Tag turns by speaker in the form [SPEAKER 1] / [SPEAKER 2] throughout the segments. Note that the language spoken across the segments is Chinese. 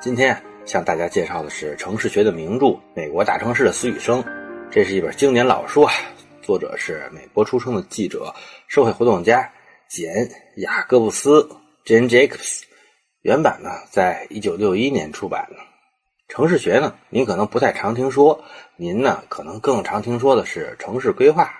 [SPEAKER 1] 今天向大家介绍的是城市学的名著《美国大城市的死与生》，这是一本经典老书啊。作者是美国出生的记者、社会活动家简·雅各布斯 （Jane Jacobs）。原版呢，在一九六一年出版的。城市学呢，您可能不太常听说，您呢可能更常听说的是城市规划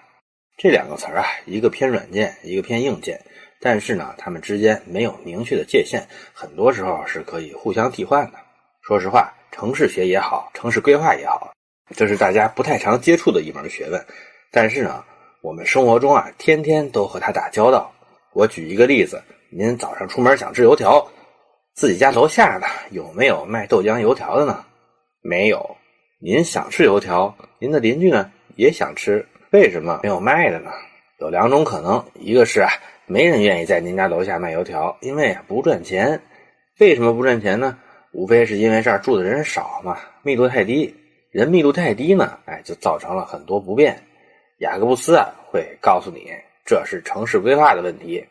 [SPEAKER 1] 这两个词儿啊，一个偏软件，一个偏硬件。但是呢，他们之间没有明确的界限，很多时候是可以互相替换的。说实话，城市学也好，城市规划也好，这是大家不太常接触的一门学问。但是呢，我们生活中啊，天天都和它打交道。我举一个例子：您早上出门想吃油条，自己家楼下呢有没有卖豆浆油条的呢？没有。您想吃油条，您的邻居呢也想吃，为什么没有卖的呢？有两种可能，一个是啊。没人愿意在您家楼下卖油条，因为不赚钱。为什么不赚钱呢？无非是因为这儿住的人少嘛，密度太低。人密度太低呢，哎，就造成了很多不便。雅各布斯啊会告诉你，这是城市规划的问题。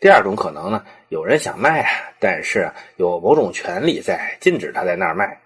[SPEAKER 1] 第二种可能呢，有人想卖啊，但是有某种权利在禁止他在那儿卖，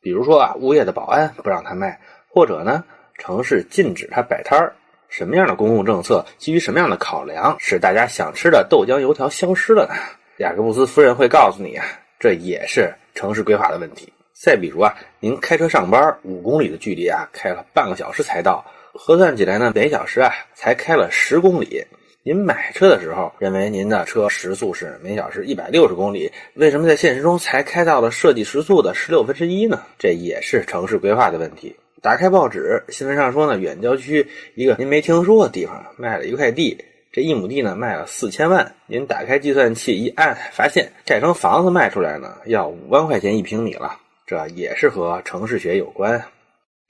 [SPEAKER 1] 比如说啊，物业的保安不让他卖，或者呢，城市禁止他摆摊儿。什么样的公共政策，基于什么样的考量，使大家想吃的豆浆油条消失了呢？雅各布斯夫人会告诉你啊，这也是城市规划的问题。再比如啊，您开车上班五公里的距离啊，开了半个小时才到，核算起来呢，每小时啊才开了十公里。您买车的时候认为您的车时速是每小时一百六十公里，为什么在现实中才开到了设计时速的十六分之一呢？这也是城市规划的问题。打开报纸，新闻上说呢，远郊区一个您没听说的地方卖了一块地，这一亩地呢卖了四千万。您打开计算器一按，发现盖成房子卖出来呢要五万块钱一平米了。这也是和城市学有关。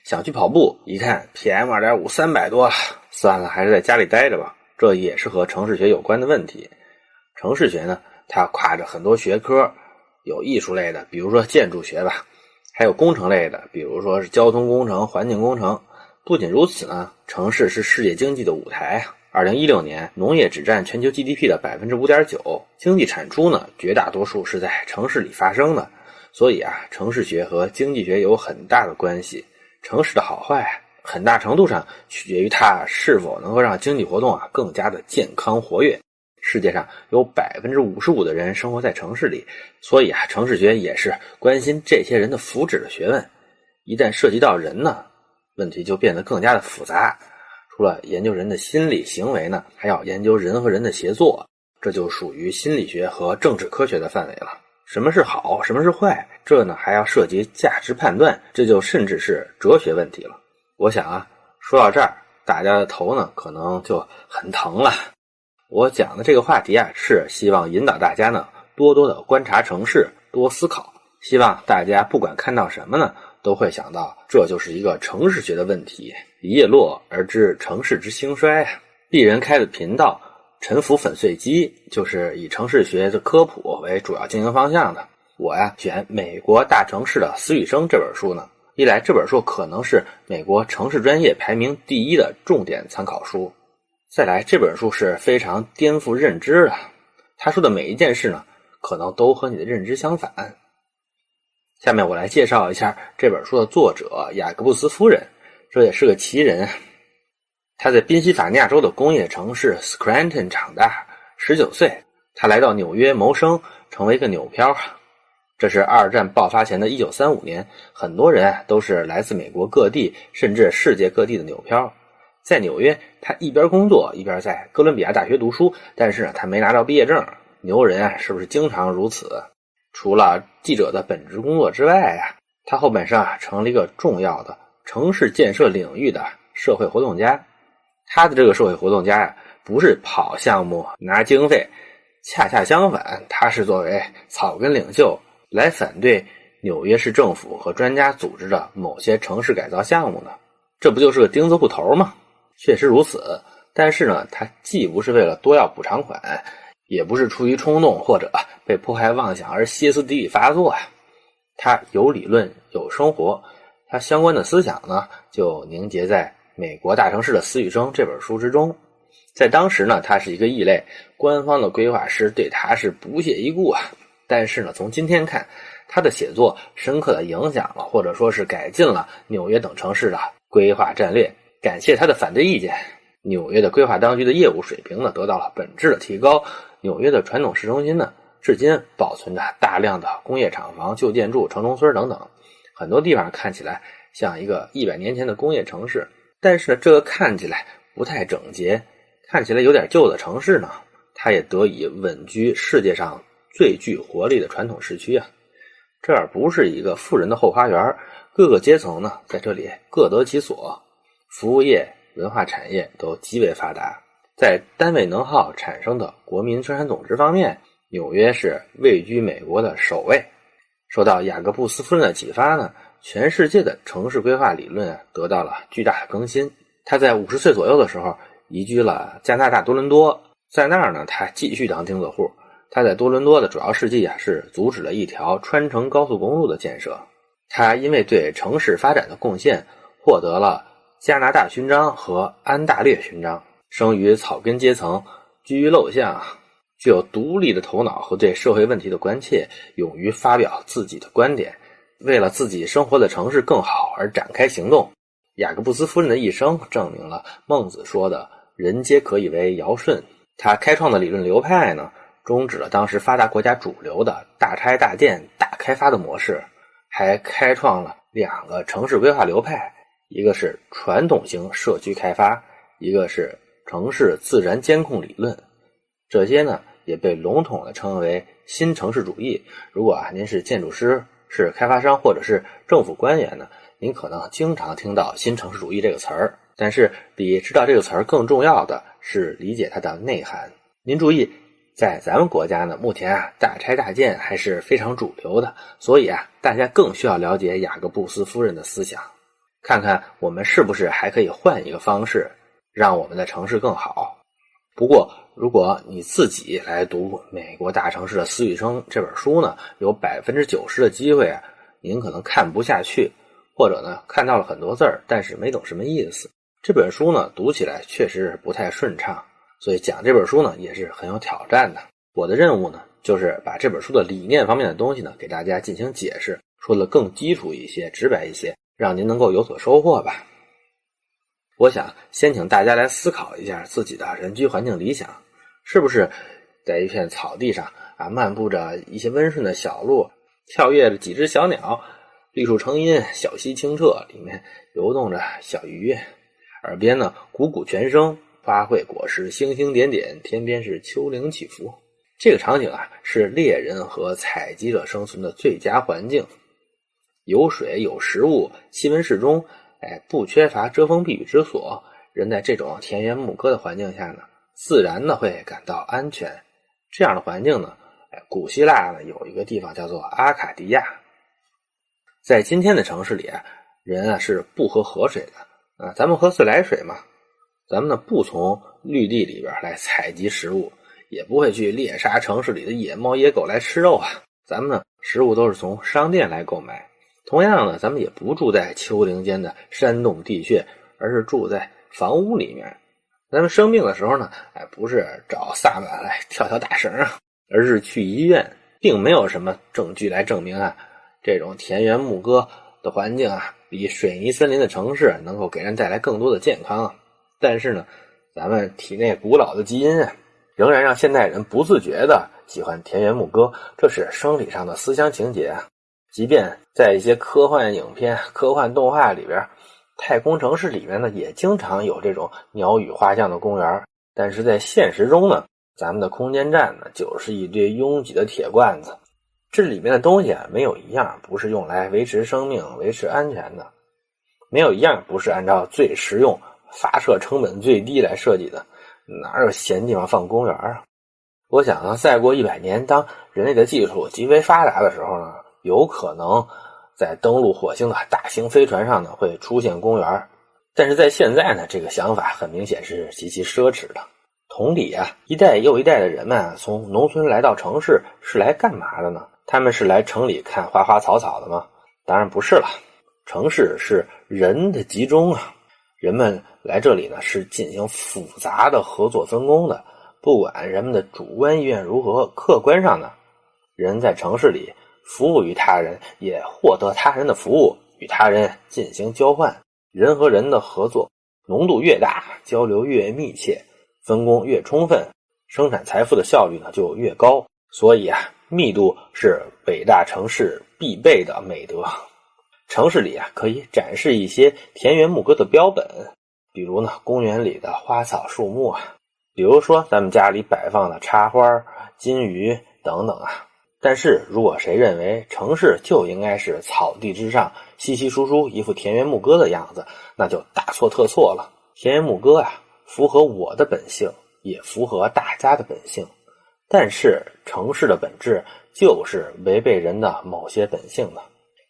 [SPEAKER 1] 想去跑步，一看 PM 二点五三百多，算了，还是在家里待着吧。这也是和城市学有关的问题。城市学呢，它跨着很多学科，有艺术类的，比如说建筑学吧。还有工程类的，比如说是交通工程、环境工程。不仅如此呢，城市是世界经济的舞台。二零一六年，农业只占全球 GDP 的百分之五点九，经济产出呢，绝大多数是在城市里发生的。所以啊，城市学和经济学有很大的关系。城市的好坏，很大程度上取决于它是否能够让经济活动啊更加的健康活跃。世界上有百分之五十五的人生活在城市里，所以啊，城市学也是关心这些人的福祉的学问。一旦涉及到人呢，问题就变得更加的复杂。除了研究人的心理行为呢，还要研究人和人的协作，这就属于心理学和政治科学的范围了。什么是好，什么是坏，这呢还要涉及价值判断，这就甚至是哲学问题了。我想啊，说到这儿，大家的头呢可能就很疼了。我讲的这个话题啊，是希望引导大家呢多多的观察城市，多思考。希望大家不管看到什么呢，都会想到这就是一个城市学的问题。一叶落而知城市之兴衰。鄙人开的频道《沉浮粉碎机》就是以城市学的科普为主要经营方向的。我呀选《美国大城市的死与生》这本书呢，一来这本书可能是美国城市专业排名第一的重点参考书。再来，这本书是非常颠覆认知的。他说的每一件事呢，可能都和你的认知相反。下面我来介绍一下这本书的作者雅各布斯夫人，这也是个奇人。他在宾夕法尼亚州的工业城市 Scranton 长大，十九岁，他来到纽约谋生，成为一个纽漂。这是二战爆发前的一九三五年，很多人都是来自美国各地，甚至世界各地的纽漂。在纽约，他一边工作一边在哥伦比亚大学读书，但是呢，他没拿到毕业证。牛人啊，是不是经常如此？除了记者的本职工作之外啊，他后半生啊，成了一个重要的城市建设领域的社会活动家。他的这个社会活动家呀，不是跑项目拿经费，恰恰相反，他是作为草根领袖来反对纽约市政府和专家组织的某些城市改造项目的。这不就是个钉子户头吗？确实如此，但是呢，他既不是为了多要补偿款，也不是出于冲动或者被迫害妄想而歇斯底里发作啊。他有理论，有生活，他相关的思想呢，就凝结在《美国大城市的死与生》这本书之中。在当时呢，他是一个异类，官方的规划师对他是不屑一顾啊。但是呢，从今天看，他的写作深刻的影响了，或者说是改进了纽约等城市的规划战略。感谢他的反对意见，纽约的规划当局的业务水平呢得到了本质的提高。纽约的传统市中心呢，至今保存着大量的工业厂房、旧建筑、城中村等等，很多地方看起来像一个一百年前的工业城市。但是呢，这个看起来不太整洁、看起来有点旧的城市呢，它也得以稳居世界上最具活力的传统市区啊。这儿不是一个富人的后花园，各个阶层呢在这里各得其所，服务业、文化产业都极为发达。在单位能耗产生的国民生产总值方面，纽约是位居美国的首位。受到雅各布斯夫人的启发呢，全世界的城市规划理论得到了巨大的更新。他在五十岁左右的时候移居了加拿大多伦多，在那儿呢，他继续当钉子户。他在多伦多的主要事迹啊，是阻止了一条穿城高速公路的建设。他因为对城市发展的贡献，获得了加拿大勋章和安大略勋章。生于草根阶层，居于陋巷，具有独立的头脑和对社会问题的关切，勇于发表自己的观点，为了自己生活的城市更好而展开行动。雅各布斯夫人的一生证明了孟子说的“人皆可以为尧舜”。他开创的理论流派呢，终止了当时发达国家主流的大拆大建、大开发的模式，还开创了两个城市规划流派，一个是传统型社区开发，一个是。城市自然监控理论，这些呢也被笼统的称为新城市主义。如果啊您是建筑师、是开发商或者是政府官员呢，您可能经常听到新城市主义这个词儿。但是比知道这个词儿更重要的是理解它的内涵。您注意，在咱们国家呢，目前啊大拆大建还是非常主流的，所以啊大家更需要了解雅各布斯夫人的思想，看看我们是不是还可以换一个方式。让我们的城市更好。不过，如果你自己来读《美国大城市的私语声》这本书呢，有百分之九十的机会啊，您可能看不下去，或者呢看到了很多字儿，但是没懂什么意思。这本书呢读起来确实不太顺畅，所以讲这本书呢也是很有挑战的。我的任务呢就是把这本书的理念方面的东西呢给大家进行解释，说的更基础一些、直白一些，让您能够有所收获吧。我想先请大家来思考一下自己的人居环境理想，是不是在一片草地上啊，漫步着一些温顺的小路，跳跃着几只小鸟，绿树成荫，小溪清澈，里面游动着小鱼，耳边呢汩汩泉声，花卉果实星星点点，天边是丘陵起伏。这个场景啊，是猎人和采集者生存的最佳环境，有水有食物，气温适中。哎，不缺乏遮风避雨之所，人在这种田园牧歌的环境下呢，自然呢会感到安全。这样的环境呢，哎，古希腊呢有一个地方叫做阿卡迪亚。在今天的城市里，人啊是不喝河水的啊，咱们喝自来水嘛。咱们呢不从绿地里边来采集食物，也不会去猎杀城市里的野猫野狗来吃肉啊。咱们呢食物都是从商店来购买。同样呢，咱们也不住在丘陵间的山洞地穴，而是住在房屋里面。咱们生病的时候呢，哎，不是找萨满来跳跳大绳啊，而是去医院。并没有什么证据来证明啊，这种田园牧歌的环境啊，比水泥森林的城市能够给人带来更多的健康。但是呢，咱们体内古老的基因啊，仍然让现代人不自觉的喜欢田园牧歌，这是生理上的思乡情节啊。即便在一些科幻影片、科幻动画里边，太空城市里面呢，也经常有这种鸟语花香的公园。但是在现实中呢，咱们的空间站呢，就是一堆拥挤的铁罐子，这里面的东西啊，没有一样不是用来维持生命、维持安全的，没有一样不是按照最实用、发射成本最低来设计的。哪有闲地方放公园啊？我想呢，再过一百年，当人类的技术极为发达的时候呢？有可能在登陆火星的大型飞船上呢会出现公园，但是在现在呢，这个想法很明显是极其奢侈的。同理啊，一代又一代的人们啊从农村来到城市是来干嘛的呢？他们是来城里看花花草草的吗？当然不是了。城市是人的集中啊，人们来这里呢是进行复杂的合作分工的。不管人们的主观意愿如何，客观上呢，人在城市里。服务于他人，也获得他人的服务，与他人进行交换。人和人的合作浓度越大，交流越密切，分工越充分，生产财富的效率呢就越高。所以啊，密度是伟大城市必备的美德。城市里啊，可以展示一些田园牧歌的标本，比如呢，公园里的花草树木啊，比如说咱们家里摆放的插花、金鱼等等啊。但是如果谁认为城市就应该是草地之上稀稀疏疏一副田园牧歌的样子，那就大错特错了。田园牧歌啊，符合我的本性，也符合大家的本性。但是城市的本质就是违背人的某些本性的，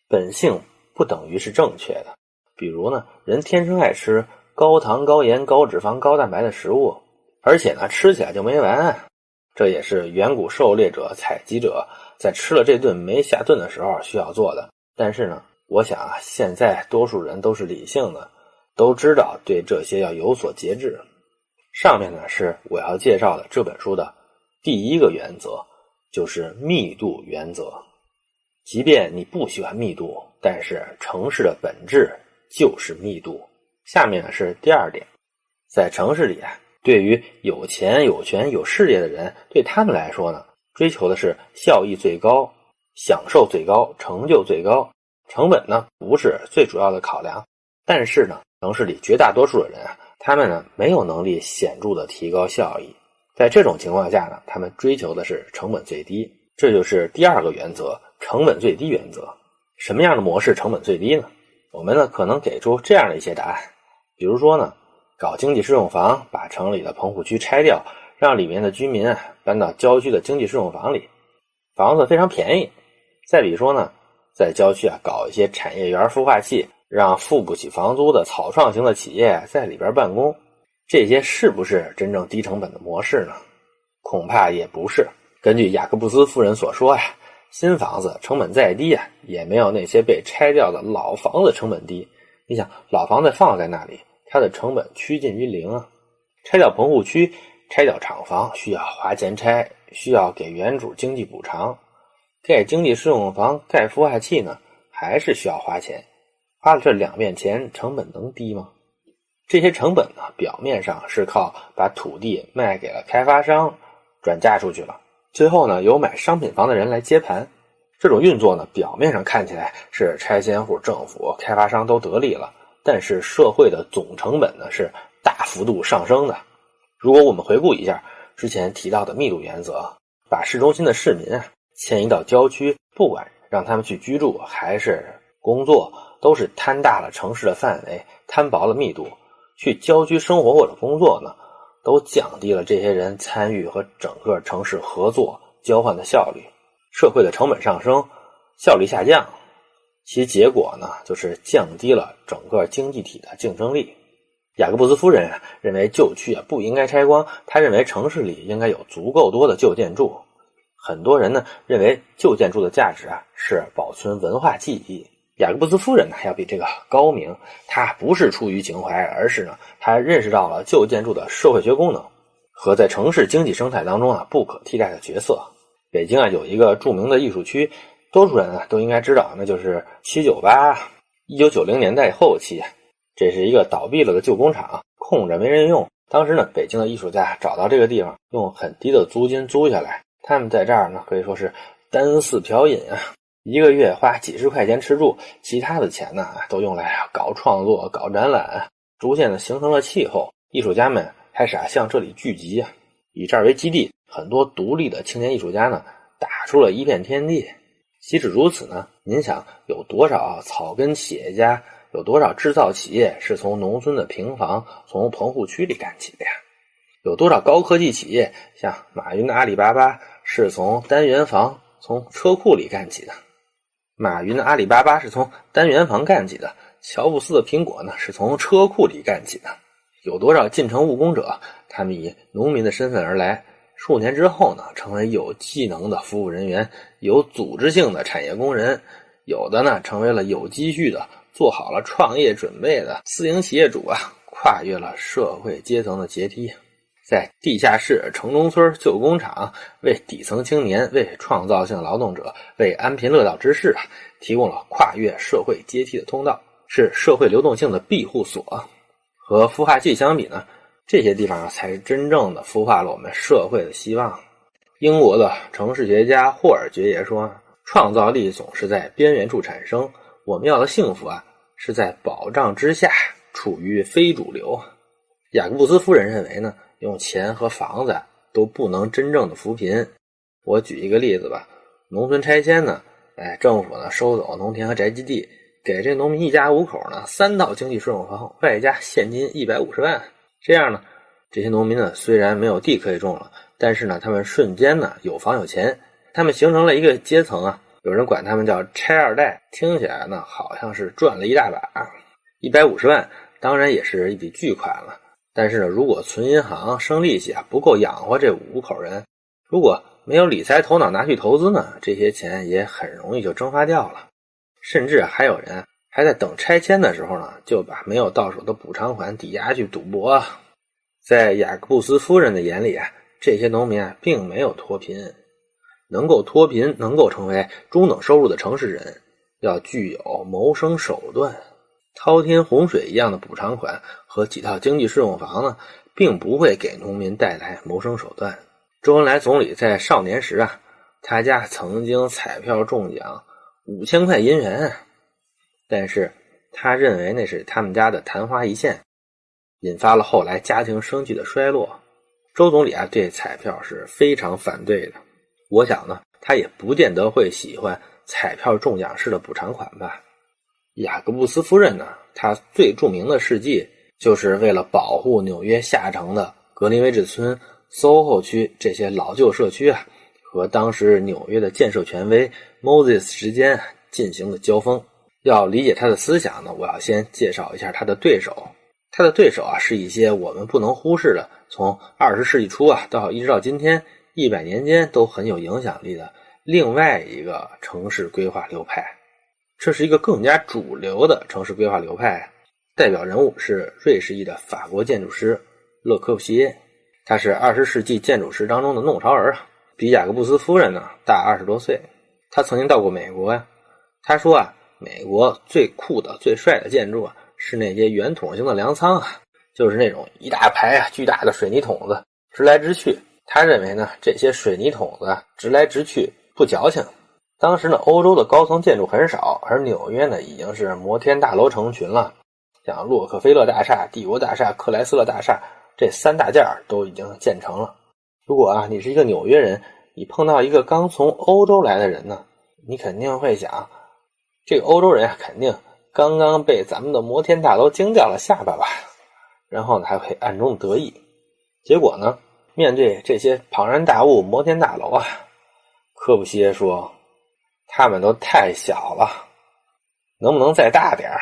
[SPEAKER 1] 本性。不等于是正确的。比如呢，人天生爱吃高糖、高盐、高脂肪、高蛋白的食物，而且呢，吃起来就没完。这也是远古狩猎者、采集者在吃了这顿没下顿的时候需要做的。但是呢，我想啊，现在多数人都是理性的，都知道对这些要有所节制。上面呢是我要介绍的这本书的第一个原则，就是密度原则。即便你不喜欢密度。但是城市的本质就是密度。下面呢是第二点，在城市里啊，对于有钱、有权、有事业的人，对他们来说呢，追求的是效益最高、享受最高、成就最高。成本呢不是最主要的考量。但是呢，城市里绝大多数的人啊，他们呢没有能力显著的提高效益。在这种情况下呢，他们追求的是成本最低。这就是第二个原则：成本最低原则。什么样的模式成本最低呢？我们呢可能给出这样的一些答案，比如说呢，搞经济适用房，把城里的棚户区拆掉，让里面的居民啊搬到郊区的经济适用房里，房子非常便宜。再比如说呢，在郊区啊搞一些产业园孵化器，让付不起房租的草创型的企业在里边办公，这些是不是真正低成本的模式呢？恐怕也不是。根据雅各布斯夫人所说呀。新房子成本再低啊，也没有那些被拆掉的老房子成本低。你想，老房子放在那里，它的成本趋近于零啊。拆掉棚户区，拆掉厂房，需要花钱拆，需要给原主经济补偿。盖经济适用房、盖孵化器呢，还是需要花钱。花了这两遍钱，成本能低吗？这些成本呢，表面上是靠把土地卖给了开发商，转嫁出去了。最后呢，由买商品房的人来接盘，这种运作呢，表面上看起来是拆迁户、政府、开发商都得利了，但是社会的总成本呢是大幅度上升的。如果我们回顾一下之前提到的密度原则，把市中心的市民啊迁移到郊区，不管让他们去居住还是工作，都是摊大了城市的范围，摊薄了密度。去郊区生活或者工作呢？都降低了这些人参与和整个城市合作交换的效率，社会的成本上升，效率下降，其结果呢，就是降低了整个经济体的竞争力。雅各布斯夫人啊，认为旧区啊不应该拆光，他认为城市里应该有足够多的旧建筑。很多人呢认为旧建筑的价值啊是保存文化记忆。雅各布斯夫人呢要比这个高明，她不是出于情怀，而是呢她认识到了旧建筑的社会学功能和在城市经济生态当中啊不可替代的角色。北京啊有一个著名的艺术区，多数人啊都应该知道，那就是七九八。一九九零年代后期，这是一个倒闭了的旧工厂，空着没人用。当时呢，北京的艺术家找到这个地方，用很低的租金租下来，他们在这儿呢可以说是单四嫖饮啊。一个月花几十块钱吃住，其他的钱呢都用来搞创作、搞展览，逐渐的形成了气候。艺术家们开始啊向这里聚集啊，以这儿为基地，很多独立的青年艺术家呢打出了一片天地。岂止如此呢？您想有多少草根企业家，有多少制造企业是从农村的平房、从棚户区里干起的呀？有多少高科技企业，像马云的阿里巴巴，是从单元房、从车库里干起的？马云的阿里巴巴是从单元房干起的，乔布斯的苹果呢是从车库里干起的。有多少进城务工者，他们以农民的身份而来，数年之后呢，成为有技能的服务人员，有组织性的产业工人，有的呢成为了有积蓄的，做好了创业准备的私营企业主啊，跨越了社会阶层的阶梯。在地下室、城中村、旧工厂，为底层青年、为创造性劳动者、为安贫乐道之士啊，提供了跨越社会阶梯的通道，是社会流动性的庇护所。和孵化器相比呢，这些地方才是真正的孵化了我们社会的希望。英国的城市学家霍尔爵爷说：“创造力总是在边缘处产生，我们要的幸福啊，是在保障之下，处于非主流。”雅各布斯夫人认为呢？用钱和房子都不能真正的扶贫。我举一个例子吧，农村拆迁呢，哎，政府呢收走农田和宅基地，给这农民一家五口呢三套经济适用房，外加现金一百五十万。这样呢，这些农民呢虽然没有地可以种了，但是呢，他们瞬间呢有房有钱，他们形成了一个阶层啊。有人管他们叫拆二代，听起来呢好像是赚了一大把。一百五十万当然也是一笔巨款了。但是呢，如果存银行生利息啊，不够养活这五口人；如果没有理财头脑拿去投资呢，这些钱也很容易就蒸发掉了。甚至还有人还在等拆迁的时候呢，就把没有到手的补偿款抵押去赌博。在雅各布斯夫人的眼里啊，这些农民啊并没有脱贫，能够脱贫、能够成为中等收入的城市人，要具有谋生手段。滔天洪水一样的补偿款和几套经济适用房呢，并不会给农民带来谋生手段。周恩来总理在少年时啊，他家曾经彩票中奖五千块银元，但是他认为那是他们家的昙花一现，引发了后来家庭生计的衰落。周总理啊，对彩票是非常反对的。我想呢，他也不见得会喜欢彩票中奖式的补偿款吧。雅各布斯夫人呢？她最著名的事迹，就是为了保护纽约下城的格林威治村、SOHO 区这些老旧社区啊，和当时纽约的建设权威 Moses 之间进行了交锋。要理解他的思想呢，我要先介绍一下他的对手。他的对手啊，是一些我们不能忽视的，从二十世纪初啊到一直到今天一百年间都很有影响力的另外一个城市规划流派。这是一个更加主流的城市规划流派，代表人物是瑞士裔的法国建筑师勒科布西耶，他是二十世纪建筑师当中的弄潮儿啊，比雅各布斯夫人呢大二十多岁。他曾经到过美国呀，他说啊，美国最酷的、最帅的建筑啊，是那些圆筒形的粮仓啊，就是那种一大排啊巨大的水泥桶子直来直去。他认为呢，这些水泥桶子直来直去不矫情。当时呢，欧洲的高层建筑很少，而纽约呢已经是摩天大楼成群了，像洛克菲勒大厦、帝国大厦、克莱斯勒大厦这三大件都已经建成了。如果啊，你是一个纽约人，你碰到一个刚从欧洲来的人呢，你肯定会想，这个欧洲人啊，肯定刚刚被咱们的摩天大楼惊掉了下巴吧？然后呢，还会暗中得意。结果呢，面对这些庞然大物——摩天大楼啊，科布西耶说。他们都太小了，能不能再大点儿？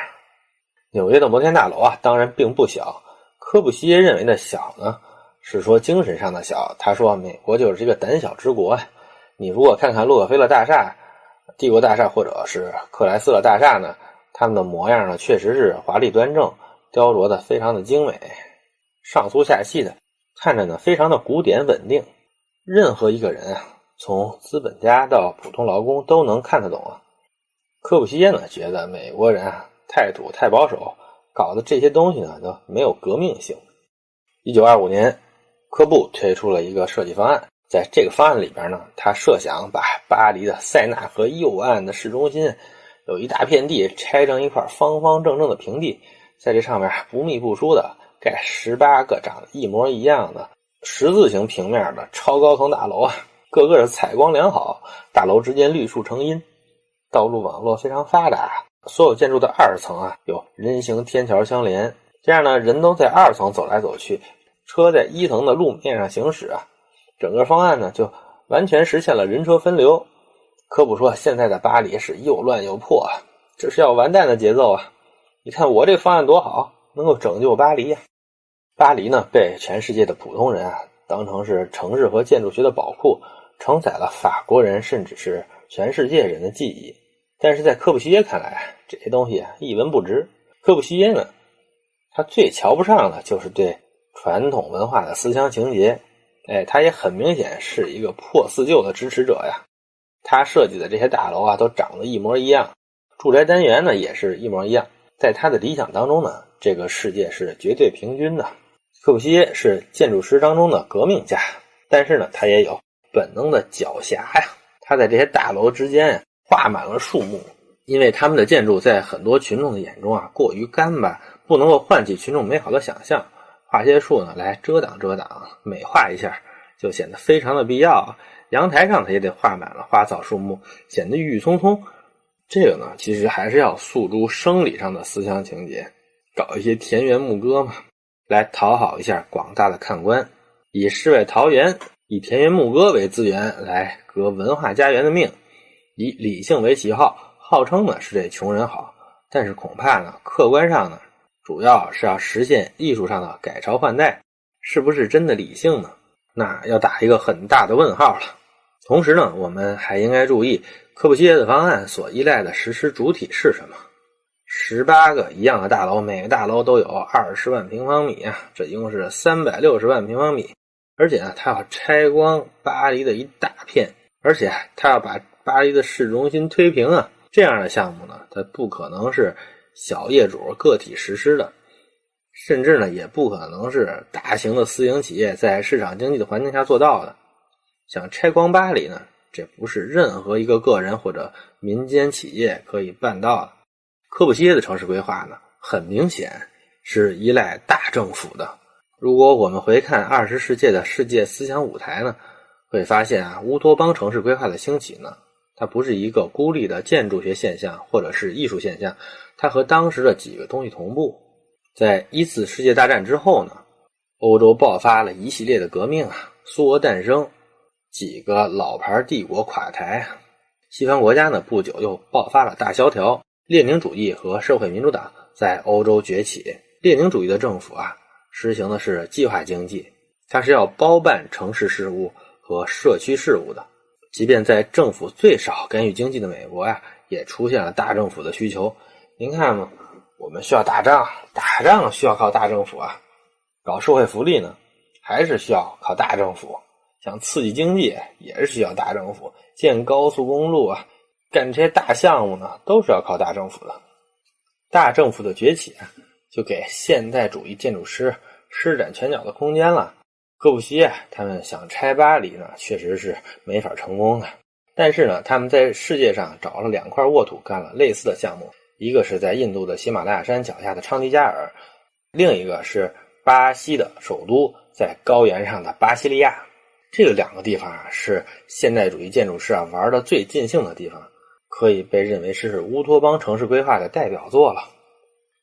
[SPEAKER 1] 纽约的摩天大楼啊，当然并不小。科布西耶认为的小呢，是说精神上的小。他说，美国就是一个胆小之国啊。你如果看看洛克菲勒大厦、帝国大厦或者是克莱斯勒大厦呢，他们的模样呢，确实是华丽端正，雕琢的非常的精美，上粗下细的，看着呢非常的古典稳定。任何一个人啊。从资本家到普通劳工都能看得懂啊。科布西耶呢觉得美国人啊太土太保守，搞的这些东西呢都没有革命性。一九二五年，科布推出了一个设计方案，在这个方案里边呢，他设想把巴黎的塞纳河右岸的市中心有一大片地拆成一块方方正正的平地，在这上面不密不疏的盖十八个长得一模一样的十字形平面的超高层大楼啊。个个是采光良好，大楼之间绿树成荫，道路网络非常发达。所有建筑的二层啊，有人行天桥相连，这样呢，人都在二层走来走去，车在一层的路面上行驶啊。整个方案呢，就完全实现了人车分流。科普说，现在的巴黎是又乱又破，这是要完蛋的节奏啊！你看我这方案多好，能够拯救巴黎呀！巴黎呢，被全世界的普通人啊当成是城市和建筑学的宝库。承载了法国人甚至是全世界人的记忆，但是在科布西耶看来，这些东西啊一文不值。科布西耶呢，他最瞧不上的就是对传统文化的思想情节。哎，他也很明显是一个破四旧的支持者呀。他设计的这些大楼啊，都长得一模一样，住宅单元呢也是一模一样。在他的理想当中呢，这个世界是绝对平均的。柯布西耶是建筑师当中的革命家，但是呢，他也有本能的狡黠呀。他在这些大楼之间画满了树木，因为他们的建筑在很多群众的眼中啊过于干巴，不能够唤起群众美好的想象。画些树呢来遮挡遮挡，美化一下，就显得非常的必要。阳台上它也得画满了花草树木，显得郁郁葱葱。这个呢，其实还是要诉诸生理上的思想情节，搞一些田园牧歌嘛，来讨好一下广大的看官，以世外桃源、以田园牧歌为资源来革文化家园的命，以理性为旗号，号称呢是这穷人好，但是恐怕呢，客观上呢。主要是要实现艺术上的改朝换代，是不是真的理性呢？那要打一个很大的问号了。同时呢，我们还应该注意，科布西耶的方案所依赖的实施主体是什么？十八个一样的大楼，每个大楼都有二十万平方米啊，这一共是三百六十万平方米。而且呢，他要拆光巴黎的一大片，而且他要把巴黎的市中心推平啊。这样的项目呢，它不可能是。小业主个体实施的，甚至呢也不可能是大型的私营企业在市场经济的环境下做到的。想拆光巴黎呢，这不是任何一个个人或者民间企业可以办到的。科布西耶的城市规划呢，很明显是依赖大政府的。如果我们回看二十世纪的世界思想舞台呢，会发现啊，乌托邦城市规划的兴起呢。它不是一个孤立的建筑学现象，或者是艺术现象，它和当时的几个东西同步。在一次世界大战之后呢，欧洲爆发了一系列的革命啊，苏俄诞生，几个老牌帝国垮台，西方国家呢不久又爆发了大萧条，列宁主义和社会民主党在欧洲崛起。列宁主义的政府啊，实行的是计划经济，它是要包办城市事务和社区事务的。即便在政府最少干预经济的美国呀，也出现了大政府的需求。您看嘛，我们需要打仗，打仗需要靠大政府啊。搞社会福利呢，还是需要靠大政府。想刺激经济，也是需要大政府。建高速公路啊，干这些大项目呢，都是要靠大政府的。大政府的崛起啊，就给现代主义建筑师施展拳脚的空间了。柯布西耶他们想拆巴黎呢，确实是没法成功的。但是呢，他们在世界上找了两块沃土，干了类似的项目。一个是在印度的喜马拉雅山脚下的昌迪加尔，另一个是巴西的首都在高原上的巴西利亚。这两个地方啊，是现代主义建筑师啊玩的最尽兴的地方，可以被认为是乌托邦城市规划的代表作了。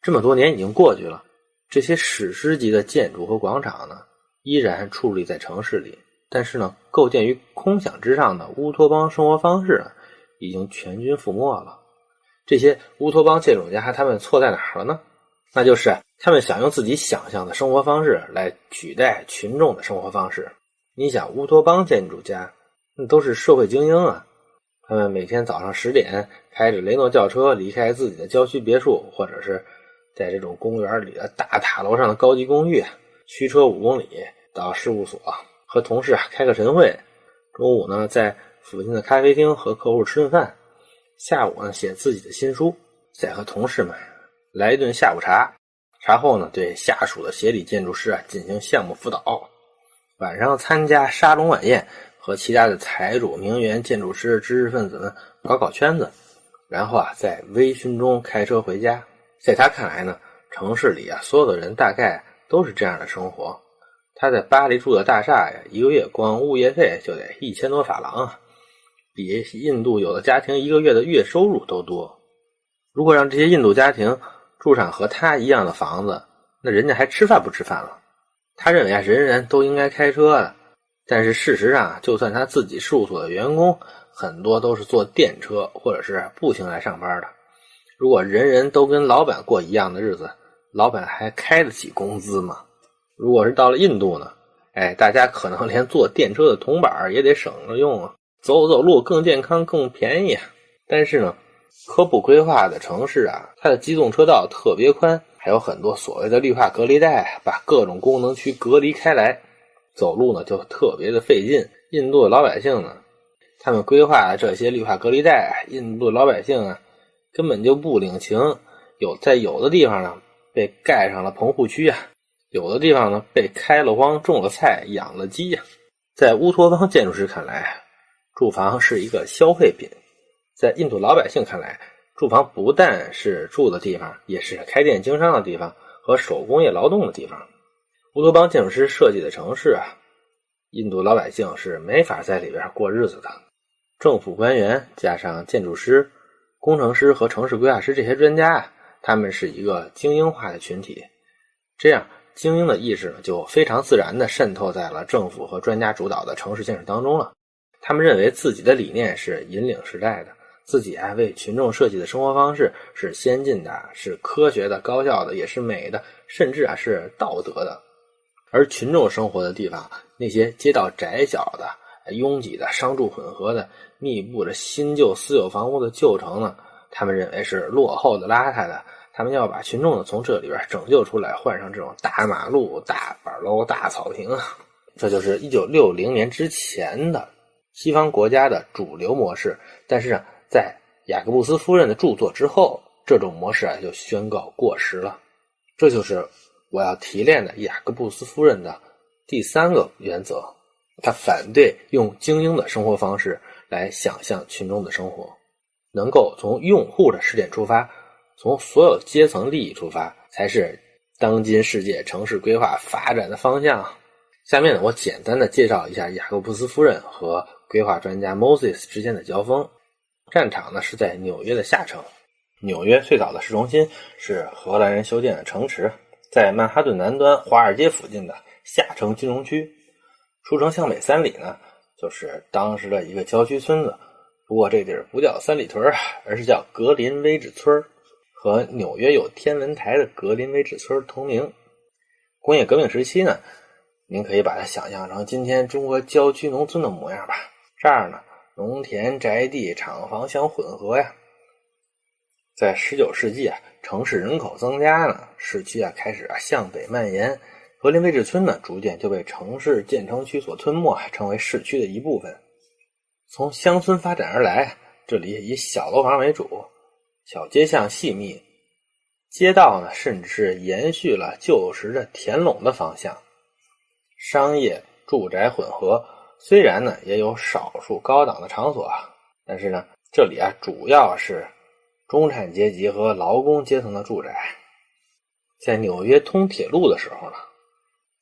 [SPEAKER 1] 这么多年已经过去了，这些史诗级的建筑和广场呢？依然矗立在城市里，但是呢，构建于空想之上的乌托邦生活方式已经全军覆没了。这些乌托邦建筑家他们错在哪儿了呢？那就是他们想用自己想象的生活方式来取代群众的生活方式。你想，乌托邦建筑家那都是社会精英啊，他们每天早上十点开着雷诺轿车离开自己的郊区别墅，或者是在这种公园里的大塔楼上的高级公寓。驱车五公里到事务所，和同事开个晨会。中午呢，在附近的咖啡厅和客户吃顿饭。下午呢，写自己的新书，再和同事们来一顿下午茶。茶后呢，对下属的协理建筑师啊进行项目辅导。晚上参加沙龙晚宴，和其他的财主、名媛、建筑师、知识分子们搞搞圈子。然后啊，在微醺中开车回家。在他看来呢，城市里啊，所有的人大概。都是这样的生活。他在巴黎住的大厦呀，一个月光物业费就得一千多法郎啊，比印度有的家庭一个月的月收入都多。如果让这些印度家庭住上和他一样的房子，那人家还吃饭不吃饭了？他认为啊，人人都应该开车的。但是事实上，就算他自己事务所的员工，很多都是坐电车或者是步行来上班的。如果人人都跟老板过一样的日子，老板还开得起工资吗？如果是到了印度呢？哎，大家可能连坐电车的铜板也得省着用啊，走走路更健康、更便宜。但是呢，科布规划的城市啊，它的机动车道特别宽，还有很多所谓的绿化隔离带，把各种功能区隔离开来，走路呢就特别的费劲。印度的老百姓呢，他们规划这些绿化隔离带，印度老百姓啊根本就不领情。有在有的地方呢被盖上了棚户区啊，有的地方呢被开了荒，种了菜，养了鸡呀。在乌托邦建筑师看来，住房是一个消费品。在印度老百姓看来，住房不但是住的地方，也是开店经商的地方和手工业劳动的地方。乌托邦建筑师设计的城市啊，印度老百姓是没法在里边过日子的。政府官员加上建筑师、工程师和城市规划师这些专家啊，他们是一个精英化的群体，这样精英的意识，就非常自然的渗透在了政府和专家主导的城市建设当中了。他们认为自己的理念是引领时代的。自己啊，为群众设计的生活方式是先进的，是科学的、高效的，也是美的，甚至啊是道德的。而群众生活的地方，那些街道窄小的、拥挤的、商住混合的、密布着新旧私有房屋的旧城呢，他们认为是落后的、邋遢的。他们要把群众呢从这里边拯救出来，换上这种大马路、大板楼、大草坪。这就是一九六零年之前的西方国家的主流模式。但是啊。在雅各布斯夫人的著作之后，这种模式啊就宣告过时了。这就是我要提炼的雅各布斯夫人的第三个原则：他反对用精英的生活方式来想象群众的生活，能够从用户的视点出发，从所有阶层利益出发，才是当今世界城市规划发展的方向。下面呢，我简单的介绍一下雅各布斯夫人和规划专家 Moses 之间的交锋。战场呢是在纽约的下城。纽约最早的市中心是荷兰人修建的城池，在曼哈顿南端华尔街附近的下城金融区。出城向北三里呢，就是当时的一个郊区村子。不过这地儿不叫三里屯而是叫格林威治村和纽约有天文台的格林威治村同名。工业革命时期呢，您可以把它想象成今天中国郊区农村的模样吧。这儿呢。农田、宅地、厂房相混合呀。在十九世纪啊，城市人口增加呢，市区啊开始啊向北蔓延，格林威治村呢逐渐就被城市建成区所吞没，成为市区的一部分。从乡村发展而来，这里以小楼房为主，小街巷细密，街道呢甚至是延续了旧时的田垄的方向，商业住宅混合。虽然呢，也有少数高档的场所，但是呢，这里啊主要是中产阶级和劳工阶层的住宅。在纽约通铁路的时候呢，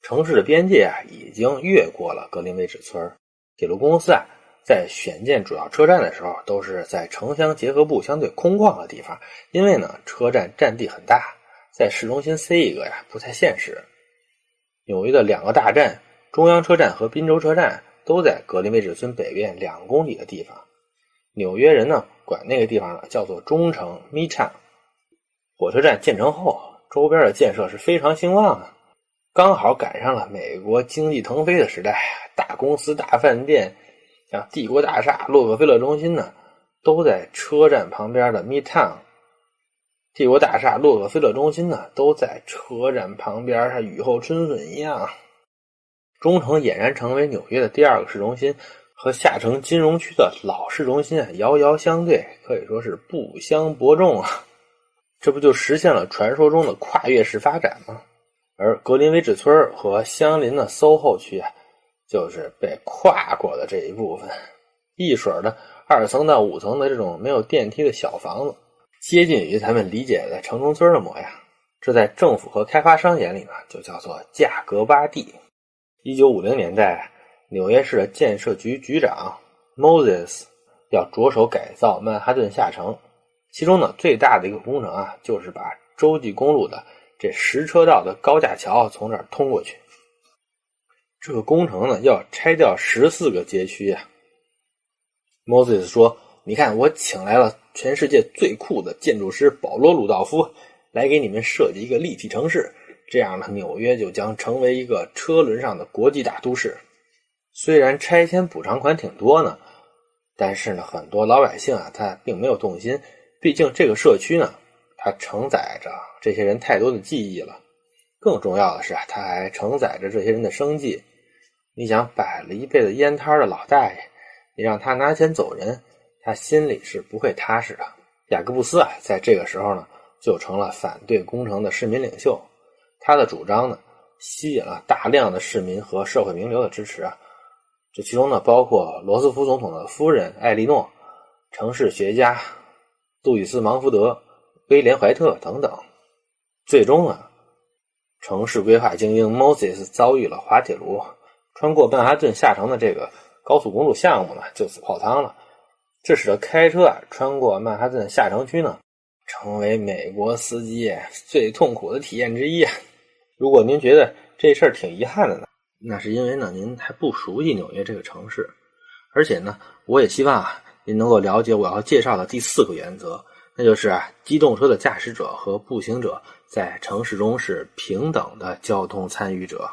[SPEAKER 1] 城市的边界啊已经越过了格林威治村。铁路公司啊在选建主要车站的时候，都是在城乡结合部相对空旷的地方，因为呢车站占地很大，在市中心塞一个呀不太现实。纽约的两个大站——中央车站和滨州车站。都在格林威治村北边两公里的地方。纽约人呢，管那个地方呢叫做中城 （Midtown）。火车站建成后，周边的建设是非常兴旺的，刚好赶上了美国经济腾飞的时代。大公司、大饭店，像帝国大厦、洛克菲勒中心呢，都在车站旁边的 Midtown。帝国大厦、洛克菲勒中心呢，都在车站旁边，像雨后春笋一样。中城俨然成为纽约的第二个市中心，和下城金融区的老市中心啊遥遥相对，可以说是不相伯仲啊！这不就实现了传说中的跨越式发展吗？而格林威治村和相邻的 SOHO 区啊，就是被跨过的这一部分，一水的二层到五层的这种没有电梯的小房子，接近于咱们理解的城中村的模样。这在政府和开发商眼里呢，就叫做价格洼地。一九五零年代，纽约市的建设局局长 Moses 要着手改造曼哈顿下城，其中呢最大的一个工程啊，就是把洲际公路的这十车道的高架桥从这儿通过去。这个工程呢要拆掉十四个街区呀。Moses 说：“你看，我请来了全世界最酷的建筑师保罗·鲁道夫，来给你们设计一个立体城市。”这样呢，纽约就将成为一个车轮上的国际大都市。虽然拆迁补偿款挺多呢，但是呢，很多老百姓啊，他并没有动心，毕竟这个社区呢，它承载着这些人太多的记忆了。更重要的是啊，它还承载着这些人的生计。你想，摆了一辈子烟摊的老大爷，你让他拿钱走人，他心里是不会踏实的。雅各布斯啊，在这个时候呢，就成了反对工程的市民领袖。他的主张呢，吸引了大量的市民和社会名流的支持啊。这其中呢，包括罗斯福总统的夫人艾莉诺、城市学家杜易斯·芒福德、威廉·怀特等等。最终呢，城市规划精英 Moses 遭遇了滑铁卢，穿过曼哈顿下城的这个高速公路项目呢，就此泡汤了。这使得开车啊穿过曼哈顿下城区呢，成为美国司机最痛苦的体验之一！如果您觉得这事儿挺遗憾的呢，那是因为呢您还不熟悉纽约这个城市，而且呢，我也希望啊您能够了解我要介绍的第四个原则，那就是啊机动车的驾驶者和步行者在城市中是平等的交通参与者，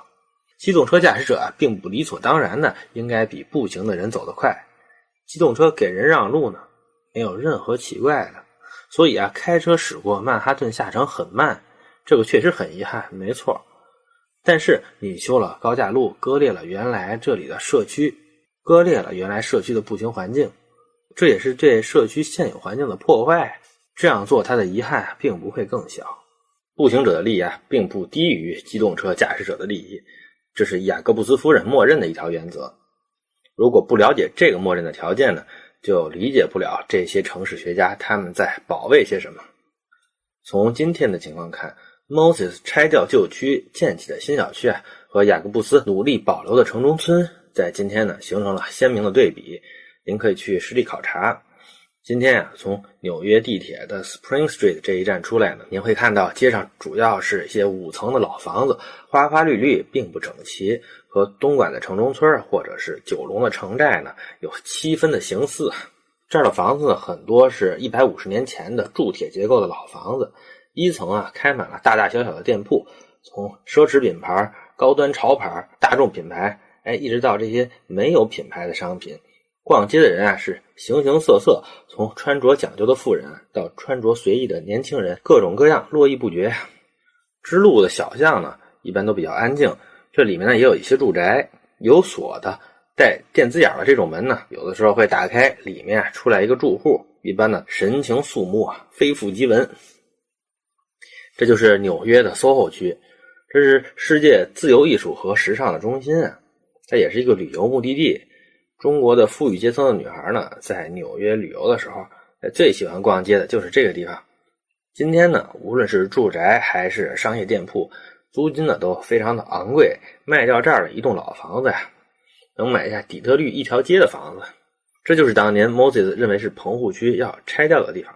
[SPEAKER 1] 机动车驾驶者并不理所当然的应该比步行的人走得快。机动车给人让路呢，没有任何奇怪的。所以啊，开车驶过曼哈顿下城很慢，这个确实很遗憾，没错。但是你修了高架路，割裂了原来这里的社区，割裂了原来社区的步行环境，这也是对社区现有环境的破坏。这样做，它的遗憾并不会更小。步行者的利益啊，并不低于机动车驾驶者的利益，这是雅各布斯夫人默认的一条原则。如果不了解这个默认的条件呢，就理解不了这些城市学家他们在保卫些什么。从今天的情况看，Moses 拆掉旧区建起的新小区啊，和雅各布斯努力保留的城中村，在今天呢形成了鲜明的对比。您可以去实地考察。今天呀，从纽约地铁的 Spring Street 这一站出来呢，您会看到街上主要是一些五层的老房子，花花绿绿，并不整齐。和东莞的城中村或者是九龙的城寨呢，有七分的形似。这儿的房子很多是一百五十年前的铸铁结构的老房子，一层啊开满了大大小小的店铺，从奢侈品牌、高端潮牌、大众品牌，哎，一直到这些没有品牌的商品。逛街的人啊是形形色色，从穿着讲究的富人到穿着随意的年轻人，各种各样，络绎不绝。支路的小巷呢，一般都比较安静。这里面呢也有一些住宅，有锁的带电子眼的这种门呢，有的时候会打开，里面出来一个住户，一般呢神情肃穆啊，非富即文。这就是纽约的 SOHO 区，这是世界自由艺术和时尚的中心啊，它也是一个旅游目的地。中国的富裕阶层的女孩呢，在纽约旅游的时候，最喜欢逛街的就是这个地方。今天呢，无论是住宅还是商业店铺。租金呢都非常的昂贵，卖掉这儿的一栋老房子呀，能买下底特律一条街的房子。这就是当年 Moses 认为是棚户区要拆掉的地方。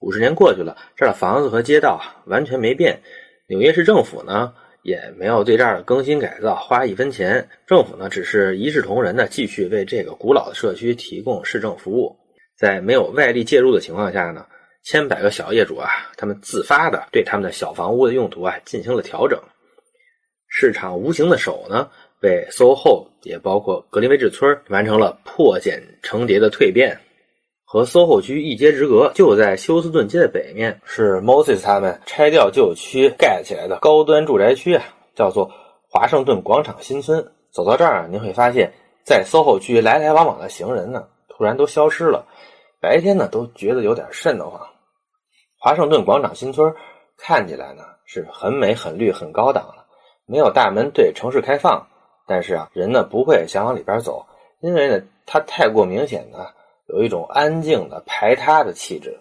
[SPEAKER 1] 五十年过去了，这儿的房子和街道完全没变。纽约市政府呢也没有对这儿的更新改造花一分钱，政府呢只是一视同仁的继续为这个古老的社区提供市政服务，在没有外力介入的情况下呢。千百个小业主啊，他们自发的对他们的小房屋的用途啊进行了调整。市场无形的手呢，为 SOHO 也包括格林威治村完成了破茧成蝶的蜕变。和 SOHO 区一街之隔，就在休斯顿街的北面，是 Moses 他们拆掉旧区盖起来的高端住宅区啊，叫做华盛顿广场新村。走到这儿啊，您会发现，在 SOHO 区来来往往的行人呢，突然都消失了。白天呢，都觉得有点瘆得慌。华盛顿广场新村看起来呢是很美、很绿、很高档了，没有大门对城市开放，但是啊，人呢不会想往里边走，因为呢它太过明显呢，有一种安静的排他的气质。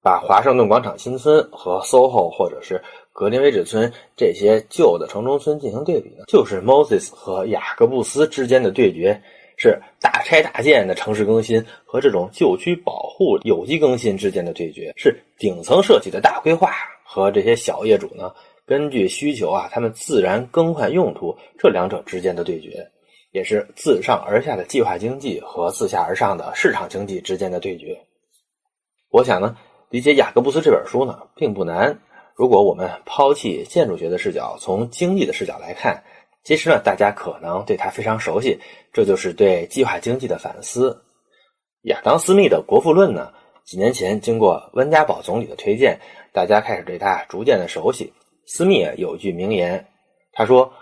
[SPEAKER 1] 把华盛顿广场新村和 SOHO 或者是格林威治村这些旧的城中村进行对比呢，就是 Moses 和雅各布斯之间的对决。是大拆大建的城市更新和这种旧区保护有机更新之间的对决，是顶层设计的大规划和这些小业主呢根据需求啊，他们自然更换用途这两者之间的对决，也是自上而下的计划经济和自下而上的市场经济之间的对决。我想呢，理解雅各布斯这本书呢并不难，如果我们抛弃建筑学的视角，从经济的视角来看。其实呢，大家可能对他非常熟悉，这就是对计划经济的反思。亚当·斯密的《国富论》呢，几年前，经过温家宝总理的推荐，大家开始对他逐渐的熟悉。斯密有句名言，他说：“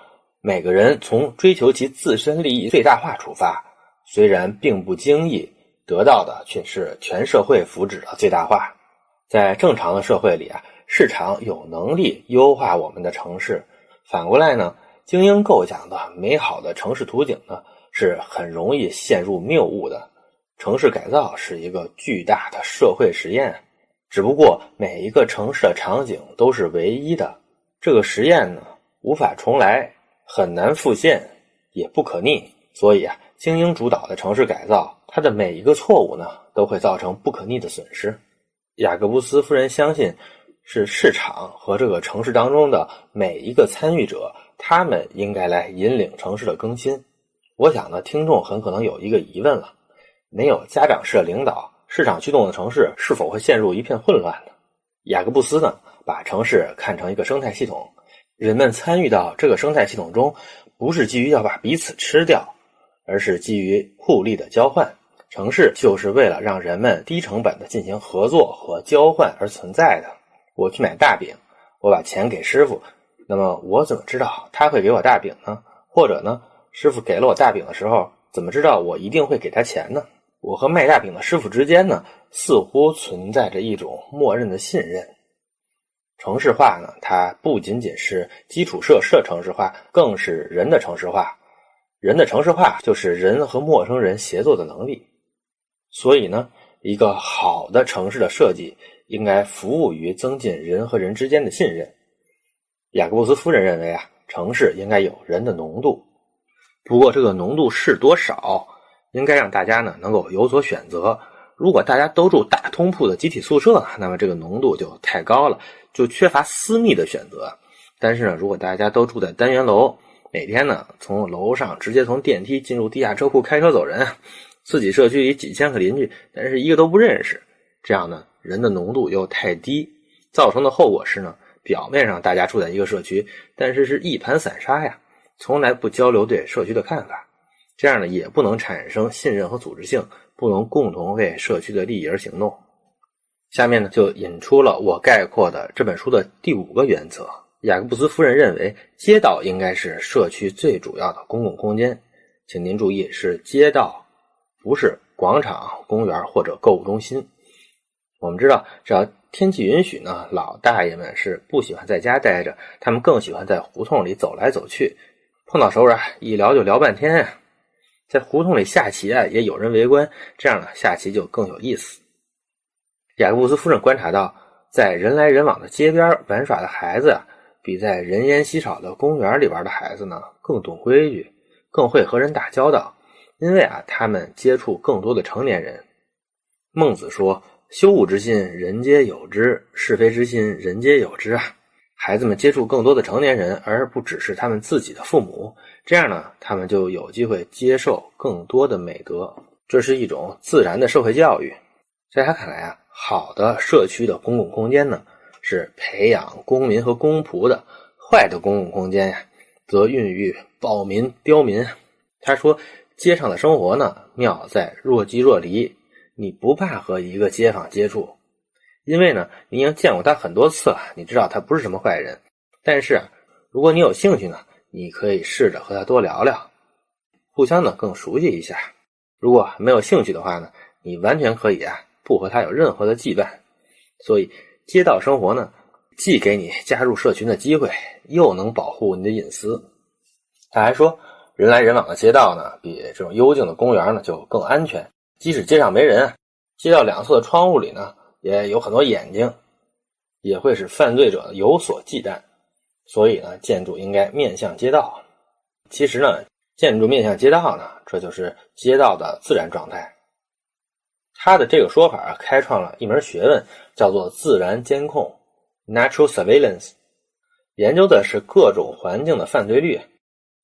[SPEAKER 1] 每个人从追求其自身利益最大化出发，虽然并不经意，得到的却是全社会福祉的最大化。”在正常的社会里啊，市场有能力优化我们的城市，反过来呢，精英构想的美好的城市图景呢，是很容易陷入谬误的。城市改造是一个巨大的社会实验，只不过每一个城市的场景都是唯一的。这个实验呢，无法重来，很难复现，也不可逆。所以啊，精英主导的城市改造，它的每一个错误呢，都会造成不可逆的损失。雅各布斯夫人相信，是市场和这个城市当中的每一个参与者，他们应该来引领城市的更新。我想呢，听众很可能有一个疑问了：没有家长式的领导，市场驱动的城市是否会陷入一片混乱呢？雅各布斯呢？把城市看成一个生态系统，人们参与到这个生态系统中，不是基于要把彼此吃掉，而是基于互利的交换。城市就是为了让人们低成本的进行合作和交换而存在的。我去买大饼，我把钱给师傅，那么我怎么知道他会给我大饼呢？或者呢，师傅给了我大饼的时候，怎么知道我一定会给他钱呢？我和卖大饼的师傅之间呢，似乎存在着一种默认的信任。城市化呢，它不仅仅是基础设施的城市化，更是人的城市化。人的城市化就是人和陌生人协作的能力。所以呢，一个好的城市的设计应该服务于增进人和人之间的信任。雅各布斯夫人认为啊，城市应该有人的浓度，不过这个浓度是多少，应该让大家呢能够有所选择。如果大家都住大通铺的集体宿舍，那么这个浓度就太高了，就缺乏私密的选择。但是呢，如果大家都住在单元楼，每天呢从楼上直接从电梯进入地下车库开车走人，自己社区里几千个邻居，但是一个都不认识，这样呢人的浓度又太低，造成的后果是呢，表面上大家住在一个社区，但是是一盘散沙呀，从来不交流对社区的看法，这样呢也不能产生信任和组织性。不能共同为社区的利益而行动。下面呢，就引出了我概括的这本书的第五个原则。雅各布斯夫人认为，街道应该是社区最主要的公共空间。请您注意，是街道，不是广场、公园或者购物中心。我们知道，只要天气允许呢，老大爷们是不喜欢在家待着，他们更喜欢在胡同里走来走去，碰到熟人一聊就聊半天呀。在胡同里下棋啊，也有人围观，这样呢，下棋就更有意思。雅各布斯夫人观察到，在人来人往的街边玩耍的孩子啊，比在人烟稀少的公园里玩的孩子呢更懂规矩，更会和人打交道，因为啊，他们接触更多的成年人。孟子说：“羞恶之心，人皆有之；是非之心，人皆有之啊。”孩子们接触更多的成年人，而不只是他们自己的父母，这样呢，他们就有机会接受更多的美德。这是一种自然的社会教育。在他看来啊，好的社区的公共空间呢，是培养公民和公仆的；坏的公共空间呀，则孕育暴民刁民。他说，街上的生活呢，妙在若即若离，你不怕和一个街坊接触。因为呢，你已经见过他很多次了，你知道他不是什么坏人。但是，如果你有兴趣呢，你可以试着和他多聊聊，互相呢更熟悉一下。如果没有兴趣的话呢，你完全可以啊不和他有任何的羁绊。所以，街道生活呢，既给你加入社群的机会，又能保护你的隐私。他还说，人来人往的街道呢，比这种幽静的公园呢就更安全。即使街上没人，街道两侧的窗户里呢。也有很多眼睛，也会使犯罪者有所忌惮，所以呢，建筑应该面向街道。其实呢，建筑面向街道呢，这就是街道的自然状态。他的这个说法啊开创了一门学问，叫做自然监控 （Natural Surveillance），研究的是各种环境的犯罪率。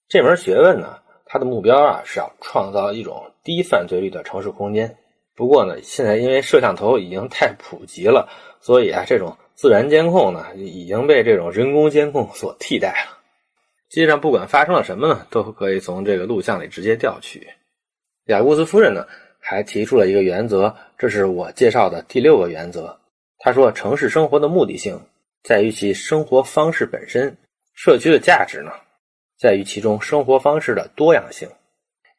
[SPEAKER 1] 这门学问呢，它的目标啊是要创造一种低犯罪率的城市空间。不过呢，现在因为摄像头已经太普及了，所以啊，这种自然监控呢已经被这种人工监控所替代了。街上不管发生了什么呢，都可以从这个录像里直接调取。雅各布斯夫人呢还提出了一个原则，这是我介绍的第六个原则。他说，城市生活的目的性在于其生活方式本身，社区的价值呢，在于其中生活方式的多样性。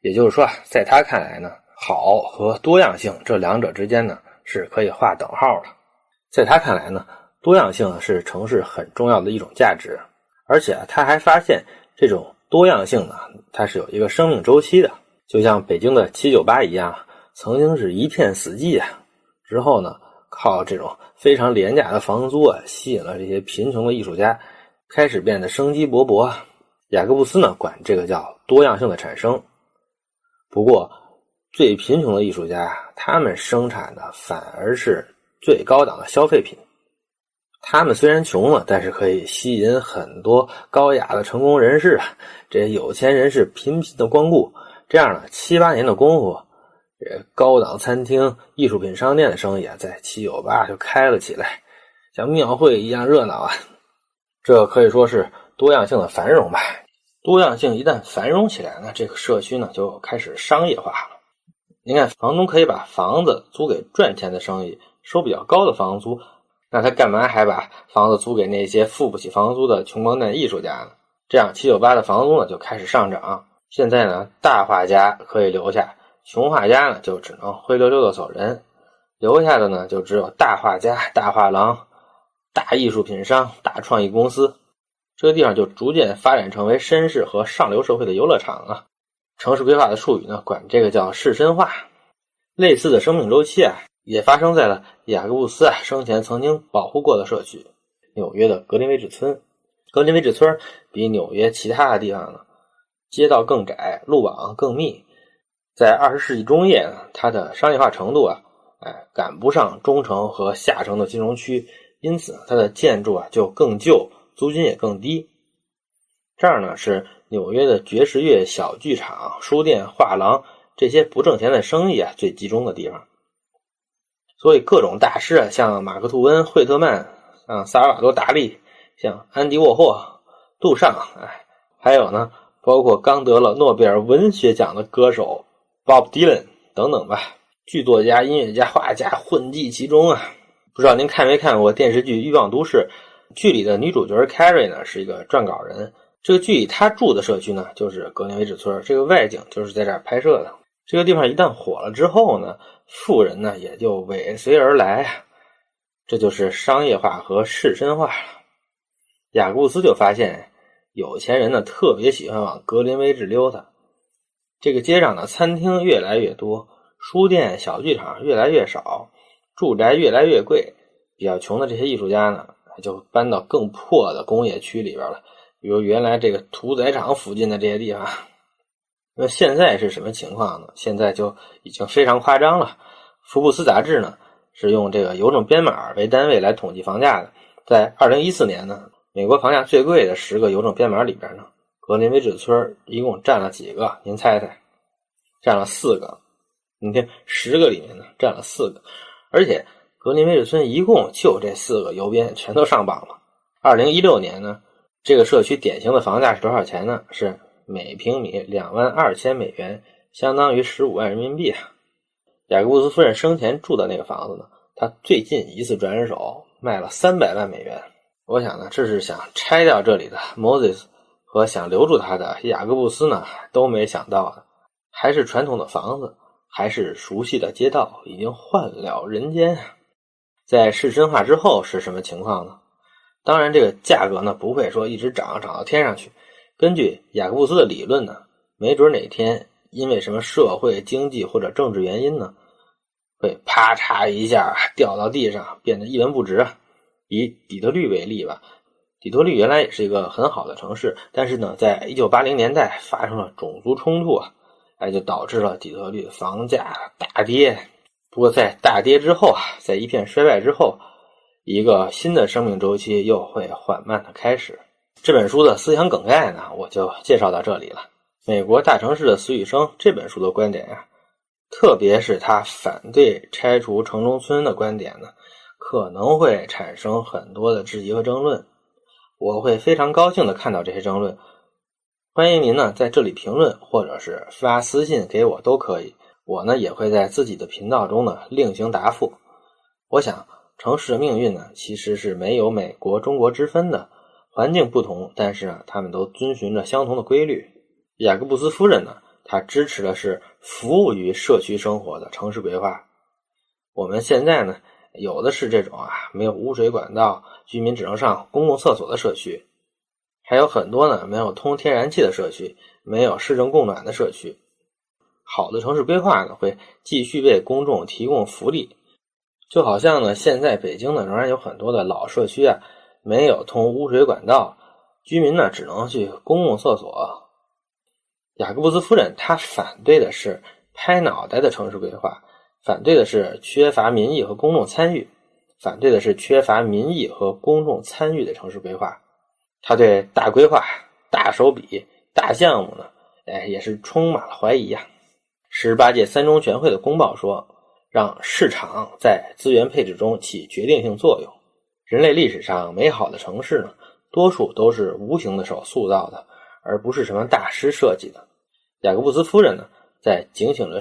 [SPEAKER 1] 也就是说，在他看来呢，好和多样性这两者之间呢是可以划等号的。在他看来呢，多样性是城市很重要的一种价值，而且他还发现这种多样性呢，它是有一个生命周期的，就像北京的七九八一样，曾经是一片死寂啊，之后呢，靠这种非常廉价的房租啊，吸引了这些贫穷的艺术家，开始变得生机勃勃。雅各布斯呢，管这个叫多样性的产生。不过，最贫穷的艺术家，他们生产的反而是最高档的消费品。他们虽然穷了，但是可以吸引很多高雅的成功人士啊，这些有钱人士频频的光顾。这样呢，七八年的功夫，这高档餐厅、艺术品商店的生意啊，在七九八就开了起来，像庙会一样热闹啊。这可以说是多样性的繁荣吧。多样性一旦繁荣起来呢，这个社区呢就开始商业化了。您看，房东可以把房子租给赚钱的生意，收比较高的房租，那他干嘛还把房子租给那些付不起房租的穷光蛋艺术家呢？这样七九八的房租呢就开始上涨。现在呢，大画家可以留下，穷画家呢就只能灰溜溜的走人，留下的呢就只有大画家、大画廊、大艺术品商、大创意公司。这个地方就逐渐发展成为绅士和上流社会的游乐场啊！城市规划的术语呢，管这个叫士绅化。类似的生命周期啊，也发生在了雅各布斯啊生前曾经保护过的社区——纽约的格林威治村。格林威治村比纽约其他的地方呢，街道更窄，路网更密。在二十世纪中叶呢，它的商业化程度啊，哎，赶不上中城和下城的金融区，因此它的建筑啊就更旧。租金也更低，这儿呢是纽约的爵士乐小剧场、书店、画廊这些不挣钱的生意啊最集中的地方。所以各种大师啊，像马克吐温、惠特曼，像萨尔瓦多达利，像安迪沃霍、杜尚，哎，还有呢，包括刚得了诺贝尔文学奖的歌手 Bob Dylan 等等吧，剧作家、音乐家、画家混迹其中啊。不知道您看没看过电视剧《欲望都市》？剧里的女主角 Carrie 呢是一个撰稿人。这个剧里她住的社区呢就是格林威治村，这个外景就是在这儿拍摄的。这个地方一旦火了之后呢，富人呢也就尾随而来啊，这就是商业化和士绅化了。雅各布斯就发现，有钱人呢特别喜欢往格林威治溜达。这个街上的餐厅越来越多，书店、小剧场越来越少，住宅越来越贵。比较穷的这些艺术家呢？就搬到更破的工业区里边了，比如原来这个屠宰场附近的这些地方。那现在是什么情况呢？现在就已经非常夸张了。福布斯杂志呢是用这个邮政编码为单位来统计房价的。在二零一四年呢，美国房价最贵的十个邮政编码里边呢，格林威治村一共占了几个？您猜猜？占了四个。你看，十个里面呢占了四个，而且。格林威治村一共就这四个邮编全都上榜了。二零一六年呢，这个社区典型的房价是多少钱呢？是每平米两万二千美元，相当于十五万人民币啊。雅各布斯夫人生前住的那个房子呢，他最近一次转手卖了三百万美元。我想呢，这是想拆掉这里的 Moses 和想留住他的雅各布斯呢都没想到的，还是传统的房子，还是熟悉的街道，已经换了人间。在市深化之后是什么情况呢？当然，这个价格呢不会说一直涨涨到天上去。根据雅各布斯的理论呢，没准哪天因为什么社会、经济或者政治原因呢，会啪嚓一下掉到地上，变得一文不值。以底特律为例吧，底特律原来也是一个很好的城市，但是呢，在一九八零年代发生了种族冲突啊，哎，就导致了底特律房价大跌。不过，在大跌之后啊，在一片衰败之后，一个新的生命周期又会缓慢的开始。这本书的思想梗概呢，我就介绍到这里了。美国大城市的死与生这本书的观点呀，特别是他反对拆除城中村的观点呢，可能会产生很多的质疑和争论。我会非常高兴的看到这些争论。欢迎您呢在这里评论，或者是发私信给我都可以。我呢也会在自己的频道中呢另行答复。我想，城市的命运呢其实是没有美国、中国之分的，环境不同，但是啊，他们都遵循着相同的规律。雅各布斯夫人呢，她支持的是服务于社区生活的城市规划。我们现在呢，有的是这种啊没有污水管道、居民只能上公共厕所的社区，还有很多呢没有通天然气的社区，没有市政供暖的社区。好的城市规划呢，会继续为公众提供福利，就好像呢，现在北京呢仍然有很多的老社区啊，没有通污水管道，居民呢只能去公共厕所。雅各布斯夫人她反对的是拍脑袋的城市规划，反对的是缺乏民意和公众参与，反对的是缺乏民意和公众参与的城市规划。他对大规划、大手笔、大项目呢，哎，也是充满了怀疑呀。十八届三中全会的公报说，让市场在资源配置中起决定性作用。人类历史上美好的城市呢，多数都是无形的手塑造的，而不是什么大师设计的。雅各布斯夫人呢，在警醒着